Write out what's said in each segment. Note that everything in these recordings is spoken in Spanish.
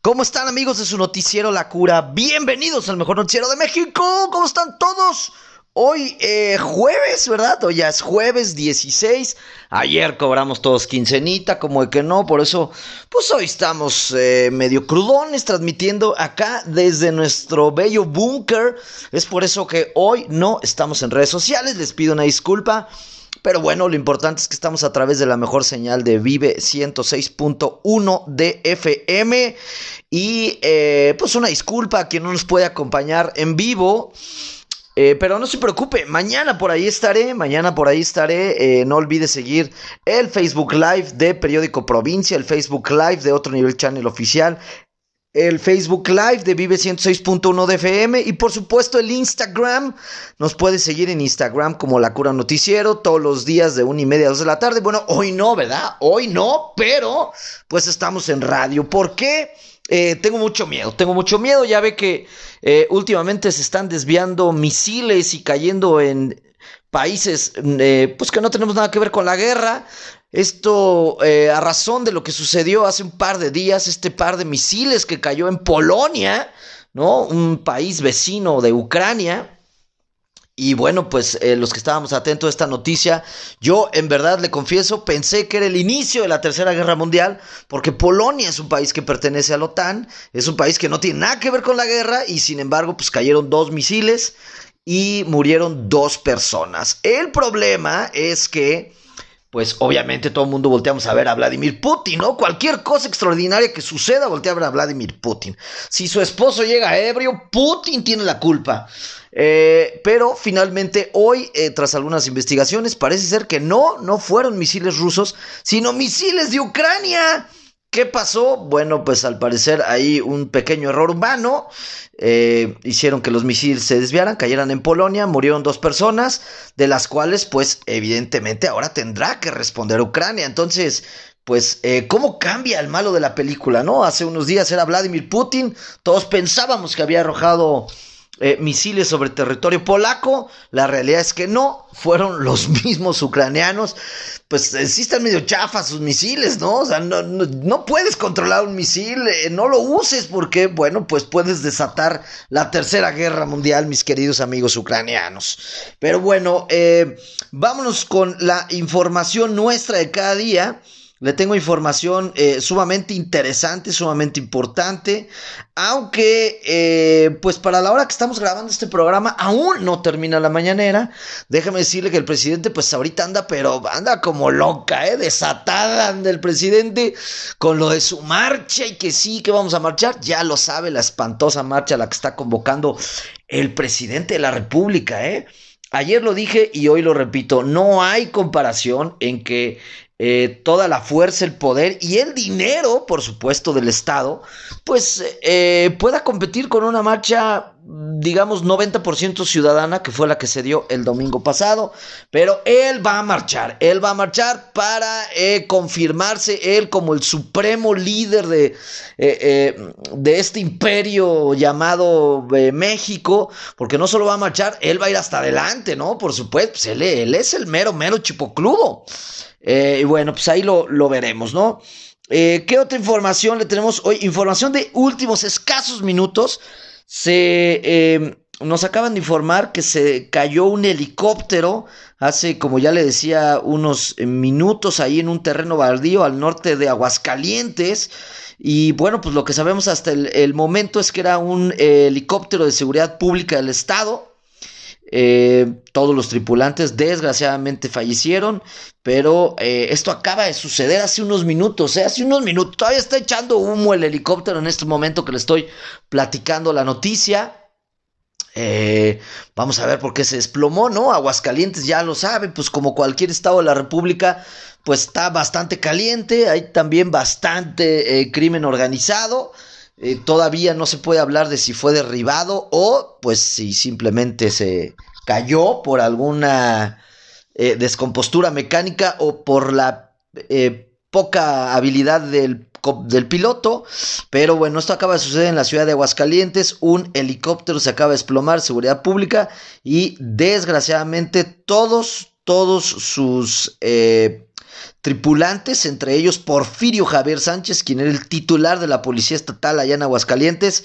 ¿Cómo están amigos de su noticiero La Cura? Bienvenidos al mejor noticiero de México. ¿Cómo están todos? Hoy eh, jueves, ¿verdad? Hoy es jueves 16. Ayer cobramos todos quincenita, como de que no. Por eso, pues hoy estamos eh, medio crudones transmitiendo acá desde nuestro bello búnker. Es por eso que hoy no estamos en redes sociales. Les pido una disculpa. Pero bueno, lo importante es que estamos a través de la mejor señal de Vive 106.1 de FM. Y eh, pues una disculpa a quien no nos puede acompañar en vivo. Eh, pero no se preocupe, mañana por ahí estaré, mañana por ahí estaré. Eh, no olvide seguir el Facebook Live de Periódico Provincia, el Facebook Live de Otro Nivel Channel Oficial, el Facebook Live de Vive 106.1 de FM y por supuesto el Instagram. Nos puede seguir en Instagram como La Cura Noticiero todos los días de una y media a dos de la tarde. Bueno, hoy no, ¿verdad? Hoy no, pero pues estamos en radio. ¿Por qué? Eh, tengo mucho miedo, tengo mucho miedo. Ya ve que eh, últimamente se están desviando misiles y cayendo en países eh, pues que no tenemos nada que ver con la guerra. Esto a razón de lo que sucedió hace un par de días, este par de misiles que cayó en Polonia, ¿no? Un país vecino de Ucrania. Y bueno, pues eh, los que estábamos atentos a esta noticia, yo en verdad le confieso, pensé que era el inicio de la Tercera Guerra Mundial, porque Polonia es un país que pertenece a la OTAN, es un país que no tiene nada que ver con la guerra y sin embargo pues cayeron dos misiles y murieron dos personas. El problema es que pues obviamente todo el mundo volteamos a ver a Vladimir Putin, ¿no? Cualquier cosa extraordinaria que suceda, voltea a ver a Vladimir Putin. Si su esposo llega ebrio, Putin tiene la culpa. Eh, pero finalmente hoy, eh, tras algunas investigaciones, parece ser que no, no fueron misiles rusos, sino misiles de Ucrania. ¿Qué pasó? Bueno, pues al parecer hay un pequeño error humano. Eh, hicieron que los misiles se desviaran, cayeran en Polonia, murieron dos personas, de las cuales, pues, evidentemente ahora tendrá que responder Ucrania. Entonces, pues, eh, ¿cómo cambia el malo de la película, no? Hace unos días era Vladimir Putin, todos pensábamos que había arrojado eh, misiles sobre territorio polaco. La realidad es que no, fueron los mismos ucranianos. Pues eh, están medio chafas sus misiles, ¿no? O sea, no, puedes controlar un misil, eh, no lo uses porque, bueno, pues puedes desatar la tercera guerra mundial, mis queridos amigos ucranianos. Pero bueno, vámonos con la información nuestra de cada día. Le tengo información eh, sumamente interesante, sumamente importante. Aunque, eh, pues para la hora que estamos grabando este programa, aún no termina la mañanera. Déjame decirle que el presidente, pues ahorita anda, pero anda como loca, ¿eh? Desatada del presidente con lo de su marcha y que sí, que vamos a marchar. Ya lo sabe, la espantosa marcha a la que está convocando el presidente de la República, ¿eh? Ayer lo dije y hoy lo repito, no hay comparación en que eh, toda la fuerza, el poder y el dinero, por supuesto, del Estado, pues eh, pueda competir con una marcha, digamos, 90% ciudadana, que fue la que se dio el domingo pasado. Pero él va a marchar, él va a marchar para eh, confirmarse él como el supremo líder de, de este imperio llamado México, porque no solo va a marchar, él va a ir hasta adelante, ¿no? Por supuesto, pues él es el mero, mero chipocludo. Eh, y bueno, pues ahí lo, veremos, ¿no? Eh, ¿Qué otra información le tenemos hoy? Información de últimos escasos minutos. Se em, nos acaban de informar que se cayó un helicóptero hace, como ya le decía, unos minutos ahí en un terreno baldío al norte de Aguascalientes. Y bueno, pues lo que sabemos hasta el momento es que era un helicóptero de seguridad pública del estado. Eh, todos los tripulantes desgraciadamente fallecieron, pero eh, esto acaba de suceder hace unos minutos, ¿eh? hace unos minutos, todavía está echando humo el helicóptero en este momento que le estoy platicando la noticia. vamos a ver por qué se desplomó, ¿no? Aguascalientes ya lo sabe, pues como cualquier estado de la República, pues está bastante caliente, hay también bastante crimen organizado. Eh, todavía no se puede hablar de si fue derribado o pues si simplemente se cayó por alguna eh, descompostura mecánica o por la eh, poca habilidad del, del, piloto. Pero bueno, esto acaba de suceder en la ciudad de Aguascalientes. Un helicóptero se acaba de desplomar, seguridad pública. Y desgraciadamente todos, todos sus tripulantes, entre ellos Porfirio Javier Sánchez, quien era el titular de la Policía Estatal allá en Aguascalientes,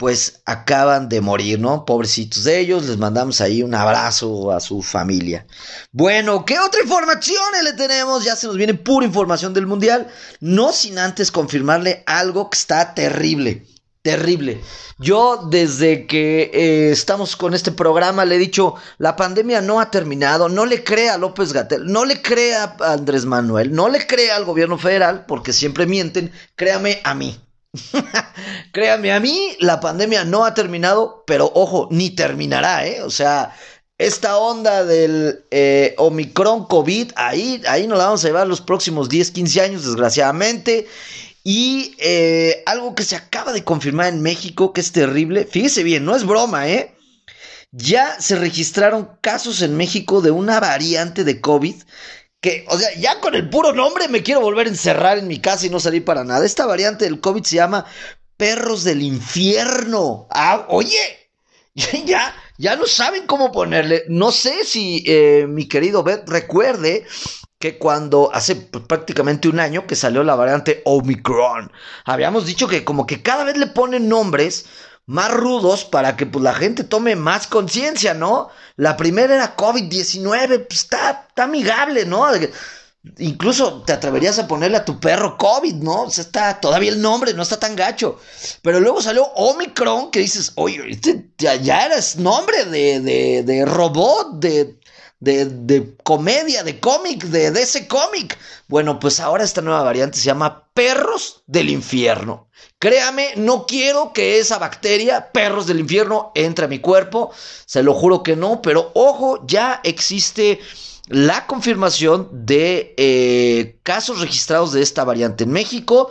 pues acaban de morir, ¿no? Pobrecitos de ellos, les mandamos ahí un abrazo a su familia. Bueno, ¿qué otra información le tenemos? Ya se nos viene pura información del Mundial, no sin antes confirmarle algo que está terrible. Terrible. Yo desde que eh, estamos con este programa le he dicho, la pandemia no ha terminado, no le crea a López Gatel, no le crea a Andrés Manuel, no le crea al gobierno federal, porque siempre mienten, créame a mí. Créame, a mí la pandemia no ha terminado, pero ojo, ni terminará, ¿eh? O sea, esta onda del eh, Omicron COVID, ahí, ahí nos la vamos a llevar los próximos 10, 15 años, desgraciadamente. Y eh, algo que se acaba de confirmar en México, que es terrible, fíjese bien, no es broma, ¿eh? Ya se registraron casos en México de una variante de COVID que, o sea, ya con el puro nombre me quiero volver a encerrar en mi casa y no salir para nada. Esta variante del COVID se llama perros del infierno. Ah, oye, ya, ya no saben cómo ponerle. No sé si eh, mi querido Beth recuerde que cuando hace prácticamente un año que salió la variante Omicron, habíamos dicho que como que cada vez le ponen nombres más rudos para que pues, la gente tome más conciencia, ¿no? La primera era COVID-19, pues está, está amigable, ¿no? Incluso te atreverías a ponerle a tu perro COVID, ¿no? O sea, está todavía el nombre, no está tan gacho. Pero luego salió Omicron, que dices, oye, este ya, ya eres nombre de, de, de robot, de, de, de, comedia, de cómic, de, ese cómic. Bueno, pues ahora esta nueva variante se llama Perros del Infierno. Créame, no quiero que esa bacteria, perros del infierno, entre a mi cuerpo. Se lo juro que no, pero ojo, ya existe la confirmación de eh, casos registrados de esta variante en México,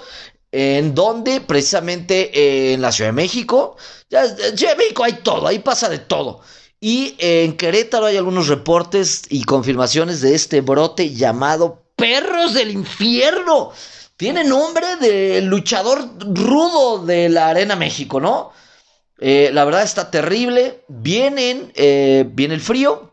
en donde precisamente eh, en la Ciudad de México, ya, en México hay todo, ahí pasa de todo. Y en Querétaro hay algunos reportes y confirmaciones de este brote llamado perros del infierno. Tiene nombre de luchador rudo de la Arena México, ¿no? Eh, la verdad está terrible. Vienen, viene el frío,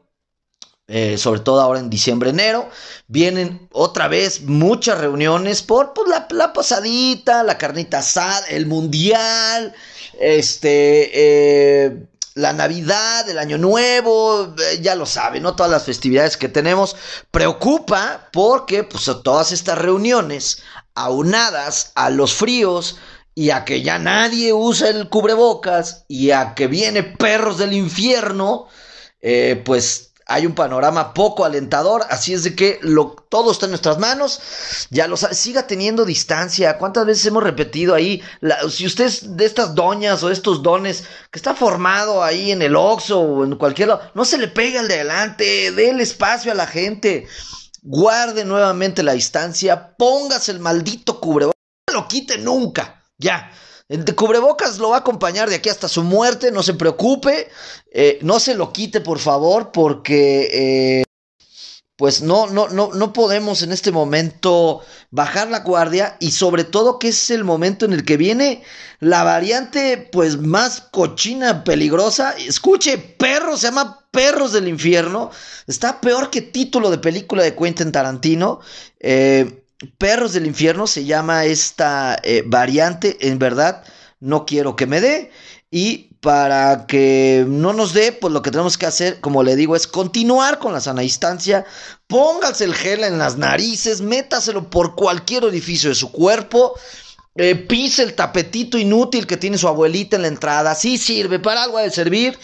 eh, sobre todo ahora en diciembre, enero. Vienen otra vez muchas reuniones por pues, la, la, pasadita, la carnita asada, el mundial, este, eh, la Navidad, el Año Nuevo, eh, ya lo saben, ¿no? Todas las festividades que tenemos. Preocupa porque pues, todas estas reuniones, aunadas a los fríos, y a que ya nadie usa el cubrebocas y a que viene perros del infierno, pues hay un panorama poco alentador, así es de que lo, todo está en nuestras manos, ya lo siga teniendo distancia, ¿cuántas veces hemos repetido ahí? si usted es de estas doñas o estos dones que está formado ahí en el Oxxo o en cualquier lado, no se le pega el de adelante, dé el espacio a la gente, guarde nuevamente la distancia, póngase el maldito cubrebocas, no lo quite nunca, ya. De cubrebocas lo va a acompañar de aquí hasta su muerte, no se preocupe, eh, no se lo quite por favor, porque eh, pues no, no, no, no podemos en este momento bajar la guardia y sobre todo que es el momento en el que viene la variante pues más cochina, peligrosa. Escuche, perro, se llama Perros del Infierno, está peor que título de película de Quentin Tarantino. Eh, Perros del infierno se llama esta eh, variante, en verdad no quiero que me dé. Y para que no nos dé, pues lo que tenemos que hacer, como le digo, es continuar con la sana distancia, póngase el gel en las narices, métaselo por cualquier orificio de su cuerpo, eh, pise el tapetito inútil que tiene su abuelita en la entrada, sí sirve, para algo de servir,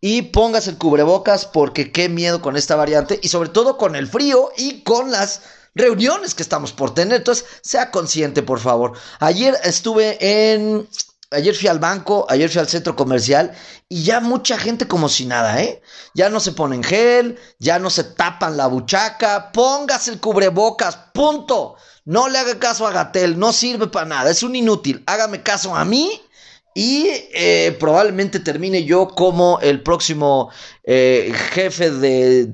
y póngase el cubrebocas porque qué miedo con esta variante. Y sobre todo con el frío y con las reuniones que estamos por tener. Entonces, sea consciente, por favor. Ayer estuve en... Ayer fui al banco, ayer fui al centro comercial y ya mucha gente como si nada, ¿eh? Ya no se ponen gel, ya no se tapan la buchaca, póngase el cubrebocas, punto. No le haga caso a Gatel, no sirve para nada, es un inútil. Hágame caso a mí y eh, probablemente termine yo como el próximo eh, jefe de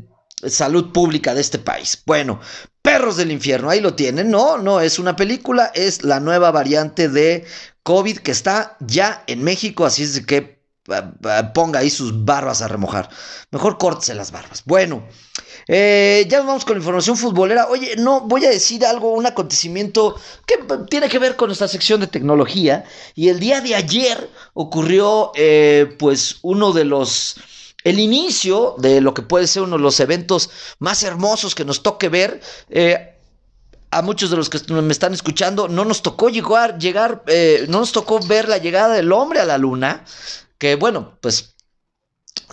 salud pública de este país. Bueno, Perros del Infierno, ahí lo tienen, no, no es una película, es la nueva variante de COVID que está ya en México, así es que ponga ahí sus barbas a remojar. Mejor córtese las barbas. Bueno, Eh, ya vamos con la información futbolera. Oye, no, voy a decir algo, un acontecimiento que tiene que ver con nuestra sección de tecnología. Y el día de ayer ocurrió, eh, pues, uno de los el inicio de lo que puede ser uno de los eventos más hermosos que nos toque ver. Eh, a muchos de los que me están escuchando, no nos tocó llegar, llegar eh, no nos tocó ver la llegada del hombre a la luna. Que bueno, pues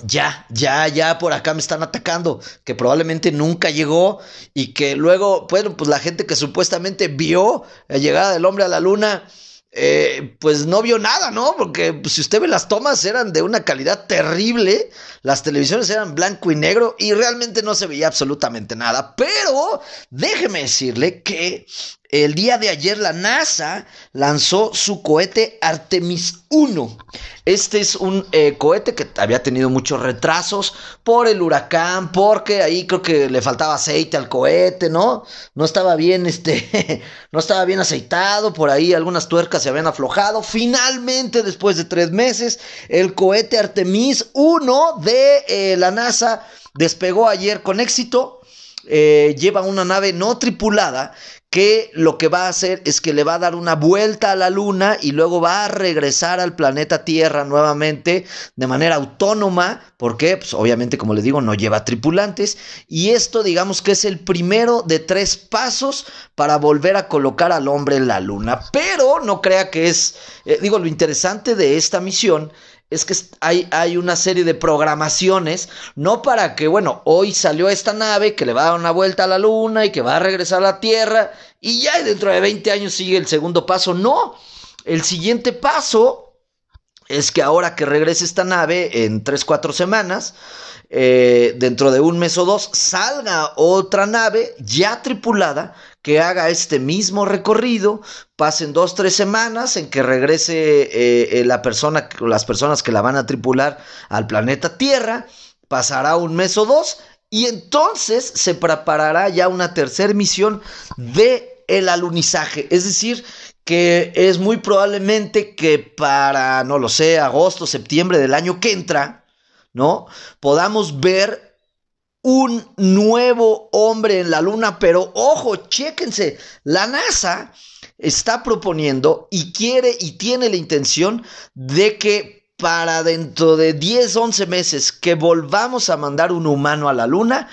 ya, ya, ya por acá me están atacando, que probablemente nunca llegó y que luego, bueno, pues la gente que supuestamente vio la llegada del hombre a la luna, eh, pues no vio nada, ¿no? Porque pues, si usted ve las tomas eran de una calidad terrible, las televisiones eran blanco y negro y realmente no se veía absolutamente nada. Pero déjeme decirle que el día de ayer la NASA lanzó su cohete Artemis 1. Este es un eh, cohete que había tenido muchos retrasos por el huracán, porque ahí creo que le faltaba aceite al cohete, ¿no? No estaba bien, este, no estaba bien aceitado, por ahí algunas tuercas se habían aflojado. Finalmente, después de tres meses, el cohete Artemis 1 de eh, la NASA despegó ayer con éxito. Eh, lleva una nave no tripulada que lo que va a hacer es que le va a dar una vuelta a la luna y luego va a regresar al planeta Tierra nuevamente de manera autónoma, porque pues, obviamente como les digo no lleva tripulantes. Y esto digamos que es el primero de tres pasos para volver a colocar al hombre en la luna, pero no crea que es, eh, digo, lo interesante de esta misión es que hay, hay, una serie de programaciones, no para que, bueno, hoy salió esta nave que le va a dar una vuelta a la luna y que va a regresar a la Tierra y ya dentro de 20 años sigue el segundo paso. No, el siguiente paso es que ahora que regrese esta nave en 3, 4 semanas, eh, dentro de un mes o dos, salga otra nave ya tripulada que haga este mismo recorrido, pasen dos, tres semanas en que regrese eh, eh, la persona, las personas que la van a tripular al planeta Tierra, pasará un mes o dos y entonces se preparará ya una tercera misión de el alunizaje, es decir, que es muy probablemente que para, no lo sé, agosto, septiembre del año que entra, ¿no? Podamos ver un nuevo hombre en la luna, pero ojo, chéquense, la NASA está proponiendo y quiere y tiene la intención de que para dentro de 10, 11 meses que volvamos a mandar un humano a la luna,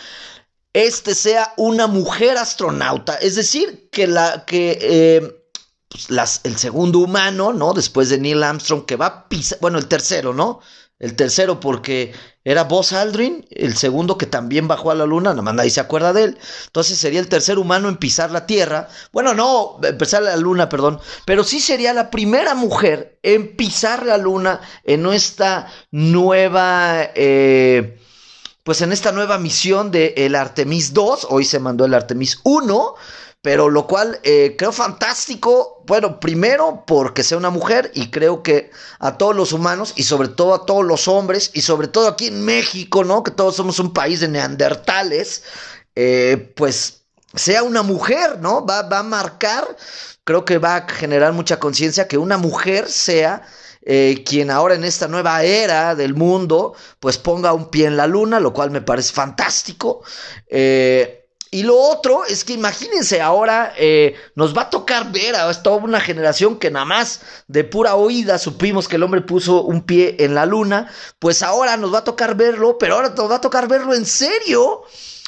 este sea una mujer astronauta, es decir, que la que eh, pues, las, el segundo humano, ¿no? Después de Neil Armstrong, que va a pisar, bueno, el tercero, ¿no? El tercero porque era Buzz Aldrin, el segundo que también bajó a la luna, nada más nadie se acuerda de él. Entonces sería el tercer humano en pisar la Tierra. Bueno, no, pisar la luna, perdón. Pero sí sería la primera mujer en pisar la luna en nuestra nueva... Eh, pues en esta nueva misión del el Artemis 2, hoy se mandó el Artemis 1, pero lo cual eh, creo fantástico. Bueno, primero porque sea una mujer y creo que a todos los humanos y sobre todo a todos los hombres y sobre todo aquí en México, ¿no? Que todos somos un país de neandertales, eh, pues sea una mujer, ¿no? Va, va, a marcar, creo que va a generar mucha conciencia que una mujer sea... Eh, quien ahora en esta nueva era del mundo, pues ponga un pie en la luna, lo cual me parece fantástico. Eh, y lo otro es que imagínense, ahora eh, nos va a tocar ver a toda una generación que nada más de pura oída supimos que el hombre puso un pie en la luna, pues ahora nos va a tocar verlo, pero ahora nos va a tocar verlo en serio.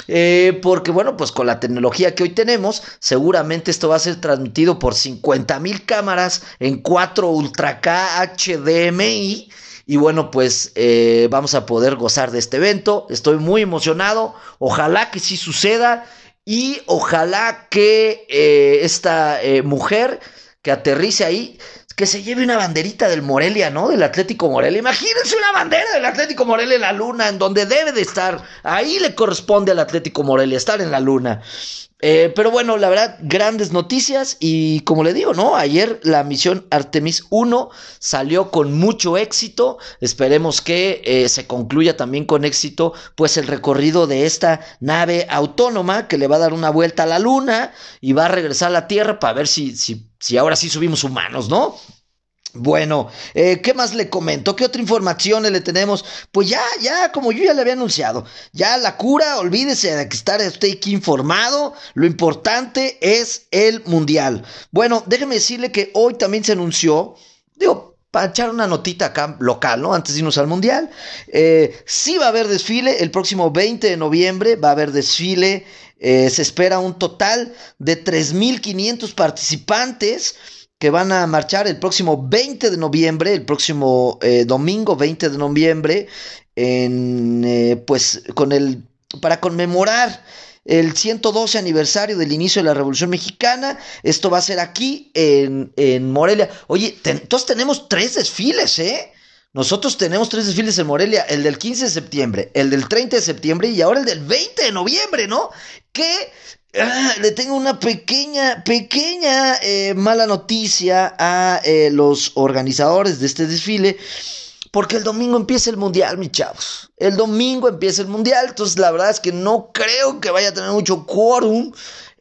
Eh, porque bueno, pues con la tecnología que hoy tenemos, seguramente esto va a ser transmitido por 50 mil cámaras en 4 Ultra K HDMI. Y bueno, pues eh, vamos a poder gozar de este evento. Estoy muy emocionado. Ojalá que sí suceda. Y ojalá que eh, esta eh, mujer que aterrice ahí, que se lleve una banderita del Morelia, ¿no? Del Atlético Morelia. Imagínense una bandera del Atlético Morelia en la luna, en donde debe de estar. Ahí le corresponde al Atlético Morelia, estar en la luna. Eh, pero bueno, la verdad, grandes noticias y como le digo, ¿no? Ayer la misión Artemis 1 salió con mucho éxito. Esperemos que eh, se concluya también con éxito, pues el recorrido de esta nave autónoma que le va a dar una vuelta a la luna y va a regresar a la Tierra para ver si, si, si ahora sí subimos humanos, ¿no? Bueno, eh, ¿qué más le comento? ¿Qué otra información le tenemos? Pues ya, ya, como yo ya le había anunciado, ya la cura, olvídese de que estar usted aquí informado, lo importante es el mundial. Bueno, déjeme decirle que hoy también se anunció, digo, para echar una notita acá local, ¿no? Antes de irnos al mundial, eh, sí va a haber desfile, el próximo 20 de noviembre va a haber desfile, eh, se espera un total de 3.500 participantes que van a marchar el próximo 20 de noviembre, el próximo eh, domingo 20 de noviembre, en, eh, pues con el, para conmemorar el 112 aniversario del inicio de la Revolución Mexicana. Esto va a ser aquí en, en Morelia. Oye, entonces tenemos tres desfiles, ¿eh? Nosotros tenemos tres desfiles en Morelia, el del 15 de septiembre, el del 30 de septiembre y ahora el del 20 de noviembre, ¿no? Que Ah, le tengo una pequeña, pequeña eh, mala noticia a eh, los organizadores de este desfile. Porque el domingo empieza el mundial, mis chavos. El domingo empieza el mundial. Entonces, la verdad es que no creo que vaya a tener mucho quórum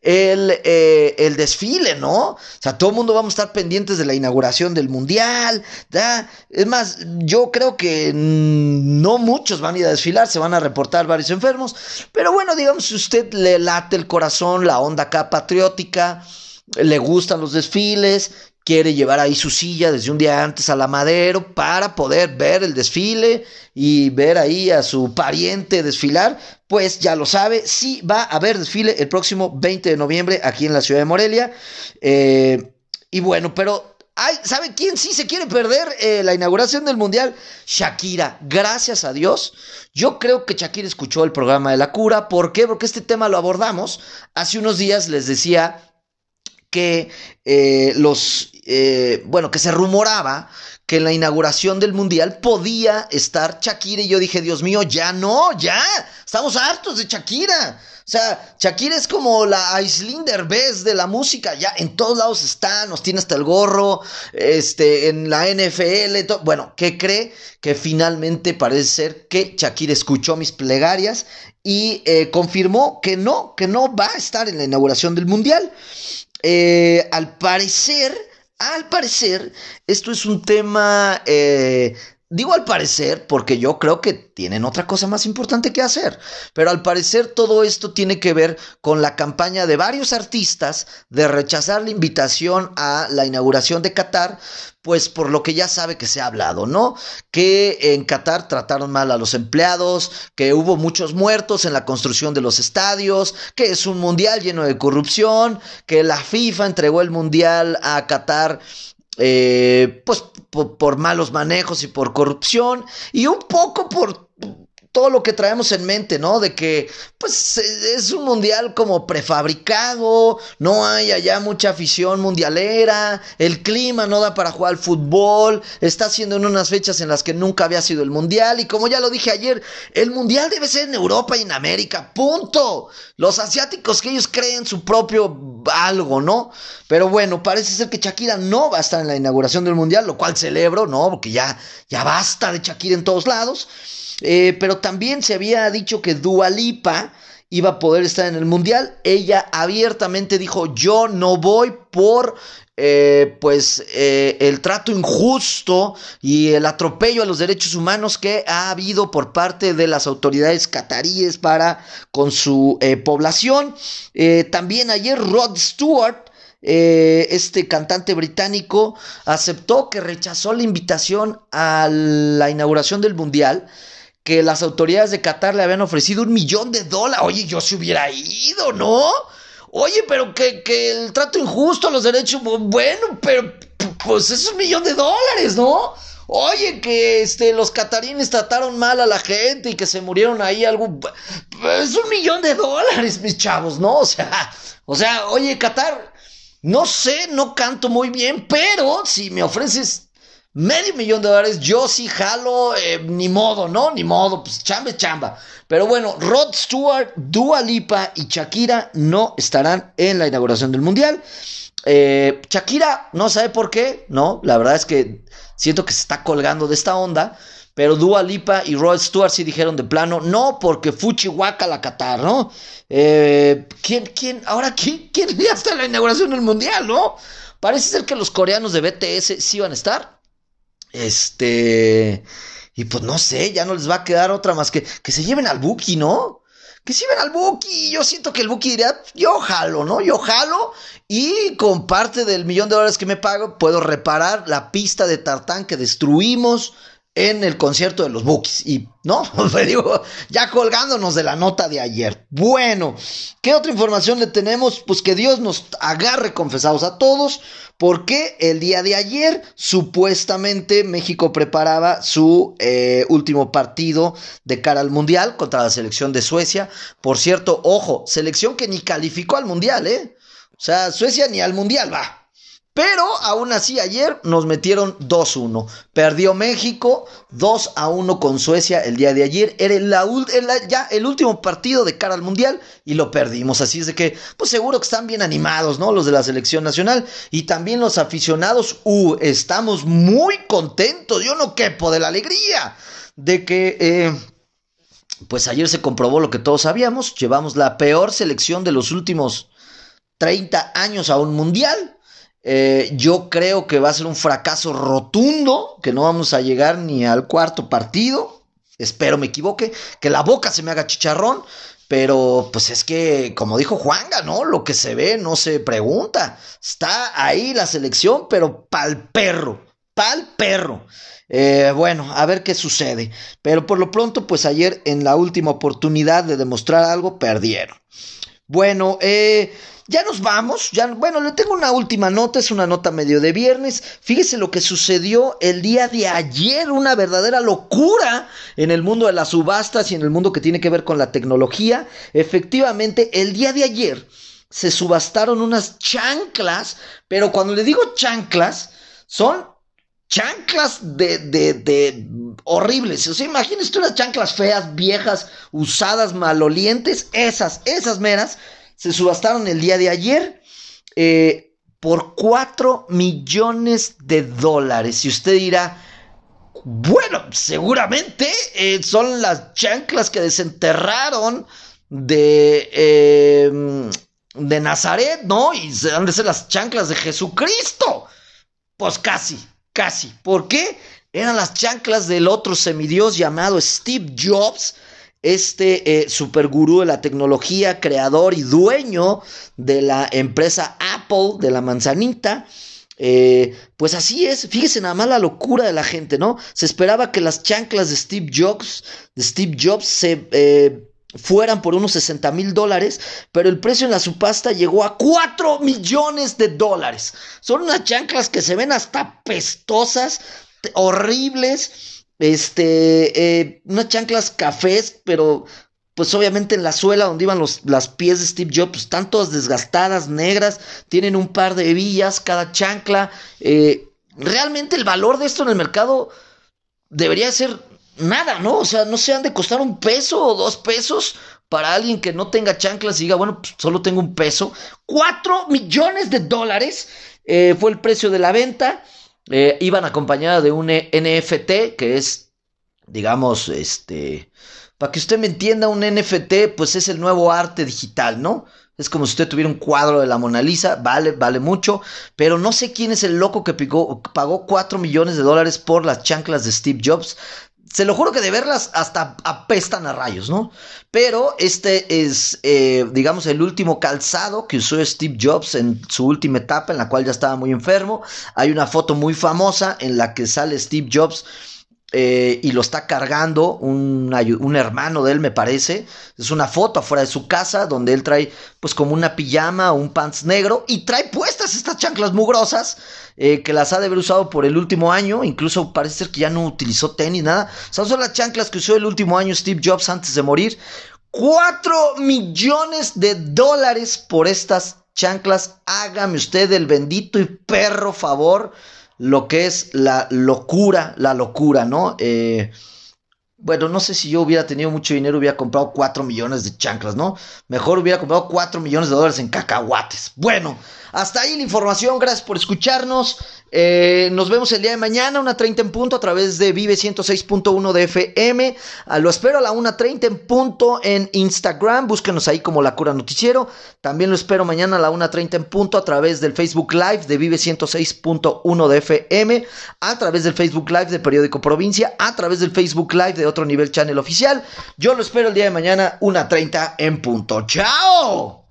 el, eh, el, desfile, ¿no? O sea, todo el mundo vamos a estar pendientes de la inauguración del Mundial. ¿da? Es más, yo creo que no muchos van a ir a desfilar, se van a reportar varios enfermos. Pero bueno, digamos, si usted le late el corazón, la onda acá patriótica, le gustan los desfiles, quiere llevar ahí su silla desde un día antes a la madero para poder ver el desfile y ver ahí a su pariente desfilar, pues ya lo sabe, sí va a haber desfile el próximo 20 de noviembre aquí en la ciudad de Morelia. Eh, y bueno, pero Ay, ¿sabe quién sí se quiere perder eh, la inauguración del Mundial? Shakira. Gracias a Dios. Yo creo que Shakira escuchó el programa de la cura. ¿Por qué? Porque este tema lo abordamos. Hace unos días les decía que eh, los eh, bueno, que se rumoraba que en la inauguración del Mundial podía estar Shakira y yo dije, Dios mío, ya no, ya, estamos hartos de Shakira. O sea, Shakira es como la Aislinder Bess de la música, ya en todos lados está, nos tiene hasta el gorro, este, en la NFL, bueno, ¿qué cree? Que finalmente parece ser que Shakira escuchó mis plegarias y eh, confirmó que no, que no va a estar en la inauguración del Mundial. Eh, al parecer, al parecer, esto es un tema, eh, digo al parecer, porque yo creo que tienen otra cosa más importante que hacer. Pero al parecer todo esto tiene que ver con la campaña de varios artistas de rechazar la invitación a la inauguración de Qatar, pues por lo que ya sabe que se ha hablado, ¿no? Que en Qatar trataron mal a los empleados, que hubo muchos muertos en la construcción de los estadios, que es un mundial lleno de corrupción, que la FIFA entregó el mundial a Qatar eh, pues por, malos manejos y por corrupción y un poco por todo lo que traemos en mente, ¿no? De que, pues, es un mundial como prefabricado, no hay allá mucha afición mundialera, el clima no da para jugar al fútbol, está siendo en unas fechas en las que nunca había sido el mundial, y como ya lo dije ayer, el mundial debe ser en Europa y en América, punto. Los asiáticos que ellos creen su propio algo, ¿no? Pero bueno, parece ser que Shakira no va a estar en la inauguración del mundial, lo cual celebro, ¿no? Porque ya, ya basta de Shakira en todos lados. Eh, pero también se había dicho que Dua Lipa iba a poder estar en el mundial. Ella abiertamente dijo: Yo no voy por. Eh, pues eh, el trato injusto y el atropello a los derechos humanos que ha habido por parte de las autoridades cataríes para con su población. también ayer Rod Stewart este cantante británico aceptó que rechazó la invitación a la inauguración del Mundial que las autoridades de Qatar le habían ofrecido un millón de dólares. Oye, yo se hubiera ido, ¿no? Oye, pero que, el trato injusto, los derechos, bueno, pero pues es un millón de dólares, ¿no? Oye, que este, los catarines trataron mal a la gente y que se murieron ahí algo. Es un millón de dólares, mis chavos, ¿no? O sea, o sea, oye, Qatar, no sé, no canto muy bien, pero si me ofreces medio millón de dólares, yo sí jalo, eh, ni modo, ¿no? Ni modo, pues chamba chamba. Pero bueno, Rod Stewart, Dua Lipa y Shakira no estarán en la inauguración del Mundial. Eh, Shakira no sabe por qué, ¿no? La verdad es que siento que se está colgando de esta onda. Pero Dua Lipa y Rod Stewart sí dijeron de plano, no, porque Fuchi la Qatar, ¿no? Eh, ¿Quién, quién, ahora quién, quién está en la inauguración del Mundial, ¿no? Parece ser que los coreanos de BTS sí van a estar. Este. Y pues no sé, ya no les va a quedar otra más que que se lleven al Buki, ¿no? Que se lleven al Buki. Yo siento que el Buki diría, yo jalo, ¿no? Yo jalo y con parte del millón de dólares que me pago puedo reparar la pista de tartán que destruimos en el concierto de los Bookies. Y, ¿no? Me digo, ya colgándonos de la nota de ayer. Bueno, ¿qué otra información le tenemos? Pues que Dios nos agarre confesados a todos, porque el día de ayer, supuestamente, México preparaba su eh, último partido de cara al Mundial contra la selección de Suecia. Por cierto, ojo, selección que ni calificó al Mundial, ¿eh? O sea, Suecia ni al Mundial va. Pero aún así ayer nos metieron 2-1. Perdió México 2-1 con Suecia el día de ayer. Era ya el último partido de cara al Mundial y lo perdimos. Así es de que, pues seguro que están bien animados, ¿no? Los de la selección nacional. Y también los aficionados. Uh, estamos muy contentos. Yo no quepo de la alegría de que... Eh, pues ayer se comprobó lo que todos sabíamos. Llevamos la peor selección de los últimos 30 años a un mundial. Eh, yo creo que va a ser un fracaso rotundo, que no vamos a llegar ni al cuarto partido. Espero me equivoque, que la boca se me haga chicharrón. Pero pues es que, como dijo Juanga, ¿no? Lo que se ve no se pregunta. Está ahí la selección, pero pa'l perro, pa'l perro. Eh, bueno, a ver qué sucede. Pero por lo pronto, pues ayer en la última oportunidad de demostrar algo, perdieron. Bueno, eh, ya nos vamos, ya, bueno, le tengo una última nota, es una nota medio de viernes. Fíjese lo que sucedió el día de ayer, una verdadera locura en el mundo de las subastas y en el mundo que tiene que ver con la tecnología. Efectivamente, el día de ayer se subastaron unas chanclas, pero cuando le digo chanclas, son chanclas de, de, de horribles. O sea, imagínese unas chanclas feas, viejas, usadas, malolientes, esas, esas meras se subastaron el día de ayer eh, por 4 millones de dólares. Y usted dirá, bueno, seguramente eh, son las chanclas que desenterraron de, eh, de Nazaret, ¿no? Y han de ser las chanclas de Jesucristo. Pues casi, casi. ¿Por qué? Eran las chanclas del otro semidios llamado Steve Jobs este eh, supergurú de la tecnología, creador y dueño de la empresa Apple, de la manzanita. Eh, pues así es, fíjese nada más la locura de la gente, ¿no? Se esperaba que las chanclas de Steve Jobs, de Steve Jobs se eh, fueran por unos 60 mil dólares, pero el precio en la subasta llegó a 4 millones de dólares. Son unas chanclas que se ven hasta pestosas, horribles este, eh, unas chanclas cafés, pero pues obviamente en la suela donde iban los, las pies de Steve Jobs, pues, están todas desgastadas, negras, tienen un par de hebillas cada chancla. Eh, realmente el valor de esto en el mercado debería ser nada, ¿no? O sea, no se han de costar un peso o dos pesos para alguien que no tenga chanclas y diga, bueno, pues solo tengo un peso. Cuatro millones de dólares eh, fue el precio de la venta. Eh, iban acompañadas de un NFT, que es, digamos, este, para que usted me entienda, un NFT, pues es el nuevo arte digital, ¿no? Es como si usted tuviera un cuadro de la Mona Lisa, vale, vale mucho, pero no sé quién es el loco que pagó 4 millones de dólares por las chanclas de Steve Jobs. Se lo juro que de verlas hasta apestan a rayos, ¿no? Pero este es, eh, digamos, el último calzado que usó Steve Jobs en su última etapa, en la cual ya estaba muy enfermo. Hay una foto muy famosa en la que sale Steve Jobs eh, y lo está cargando un, un, hermano de él, me parece. Es una foto afuera de su casa donde él trae pues como una pijama o un pants negro y trae puestas estas chanclas mugrosas eh, que las ha de haber usado por el último año. Incluso parece ser que ya no utilizó tenis, nada. son las chanclas que usó el último año Steve Jobs antes de morir. 4 millones de dólares por estas chanclas. Hágame usted el bendito y perro favor lo que es la locura, la locura, ¿no? Eh, bueno, no sé si yo hubiera tenido mucho dinero, hubiera comprado 4 millones de chanclas, ¿no? Mejor hubiera comprado 4 millones de dólares en cacahuates. Bueno, hasta ahí la información, gracias por escucharnos. Eh, nos vemos el día de mañana, una 30 en punto a través de Vive 106.1 de FM. Lo espero a la 1.30 en punto en Instagram. Búsquenos ahí como La Cura Noticiero. También lo espero mañana a la 1.30 en punto a través del Facebook Live de Vive 106.1 de FM. A través del Facebook Live de Periódico Provincia. A través del Facebook Live de Otro Nivel Channel Oficial. Yo lo espero el día de mañana, 1.30 en punto. ¡Chao!